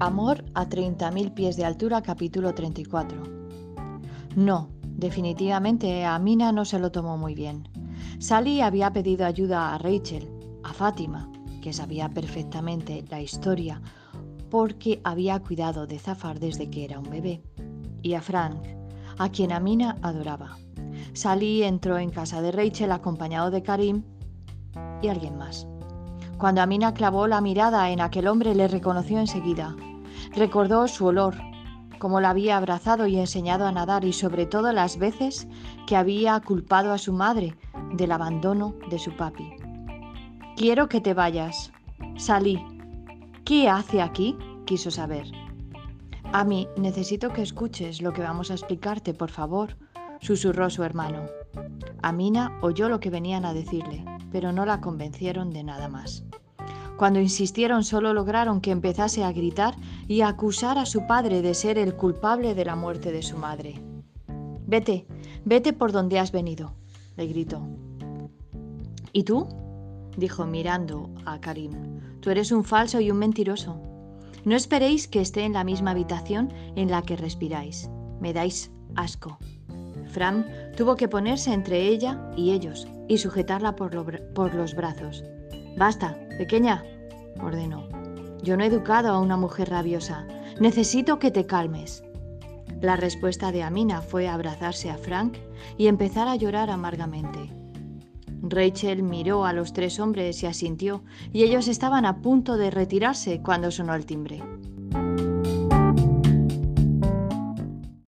Amor a 30.000 pies de altura, capítulo 34. No, definitivamente Amina no se lo tomó muy bien. Sally había pedido ayuda a Rachel, a Fátima, que sabía perfectamente la historia porque había cuidado de Zafar desde que era un bebé, y a Frank, a quien Amina adoraba. Sally entró en casa de Rachel acompañado de Karim y alguien más. Cuando Amina clavó la mirada en aquel hombre le reconoció enseguida. Recordó su olor, cómo la había abrazado y enseñado a nadar y sobre todo las veces que había culpado a su madre del abandono de su papi. Quiero que te vayas. Salí. ¿Qué hace aquí? quiso saber. A mí necesito que escuches lo que vamos a explicarte, por favor, susurró su hermano. Amina oyó lo que venían a decirle, pero no la convencieron de nada más. Cuando insistieron solo lograron que empezase a gritar y a acusar a su padre de ser el culpable de la muerte de su madre. Vete, vete por donde has venido, le gritó. ¿Y tú? dijo mirando a Karim. Tú eres un falso y un mentiroso. No esperéis que esté en la misma habitación en la que respiráis. Me dais asco. Fran tuvo que ponerse entre ella y ellos y sujetarla por, por los brazos. Basta, pequeña, ordenó. Yo no he educado a una mujer rabiosa. Necesito que te calmes. La respuesta de Amina fue abrazarse a Frank y empezar a llorar amargamente. Rachel miró a los tres hombres y asintió, y ellos estaban a punto de retirarse cuando sonó el timbre.